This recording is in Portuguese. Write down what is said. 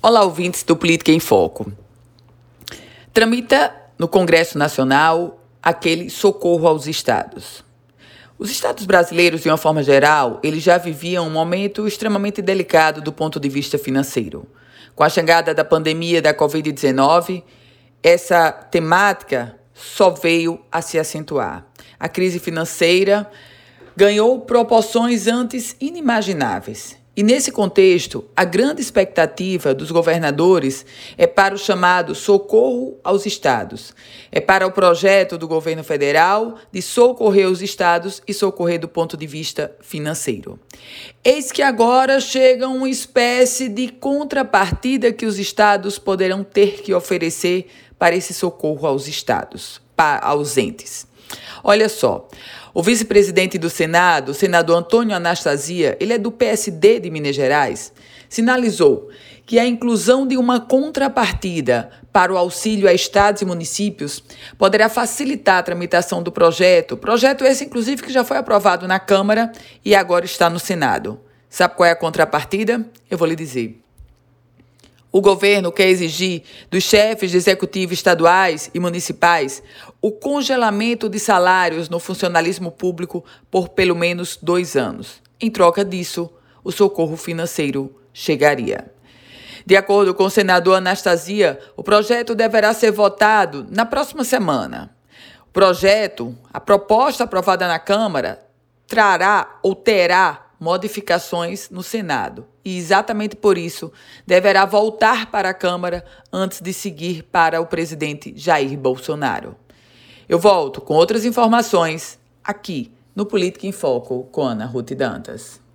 Olá, ouvintes do Política em Foco. Tramita no Congresso Nacional aquele socorro aos estados. Os estados brasileiros, de uma forma geral, eles já viviam um momento extremamente delicado do ponto de vista financeiro. Com a chegada da pandemia da Covid-19, essa temática só veio a se acentuar. A crise financeira ganhou proporções antes inimagináveis. E nesse contexto, a grande expectativa dos governadores é para o chamado socorro aos estados. É para o projeto do governo federal de socorrer os estados e socorrer do ponto de vista financeiro. Eis que agora chega uma espécie de contrapartida que os estados poderão ter que oferecer para esse socorro aos estados, ausentes. Olha só, o vice-presidente do Senado, o senador Antônio Anastasia, ele é do PSD de Minas Gerais, sinalizou que a inclusão de uma contrapartida para o auxílio a estados e municípios poderá facilitar a tramitação do projeto. Projeto esse, inclusive, que já foi aprovado na Câmara e agora está no Senado. Sabe qual é a contrapartida? Eu vou lhe dizer. O governo quer exigir dos chefes de executivo estaduais e municipais o congelamento de salários no funcionalismo público por pelo menos dois anos. Em troca disso, o socorro financeiro chegaria. De acordo com o senador Anastasia, o projeto deverá ser votado na próxima semana. O projeto, a proposta aprovada na Câmara, trará ou terá modificações no Senado e, exatamente por isso, deverá voltar para a Câmara antes de seguir para o presidente Jair Bolsonaro. Eu volto com outras informações aqui no Política em Foco com Ana Ruth Dantas.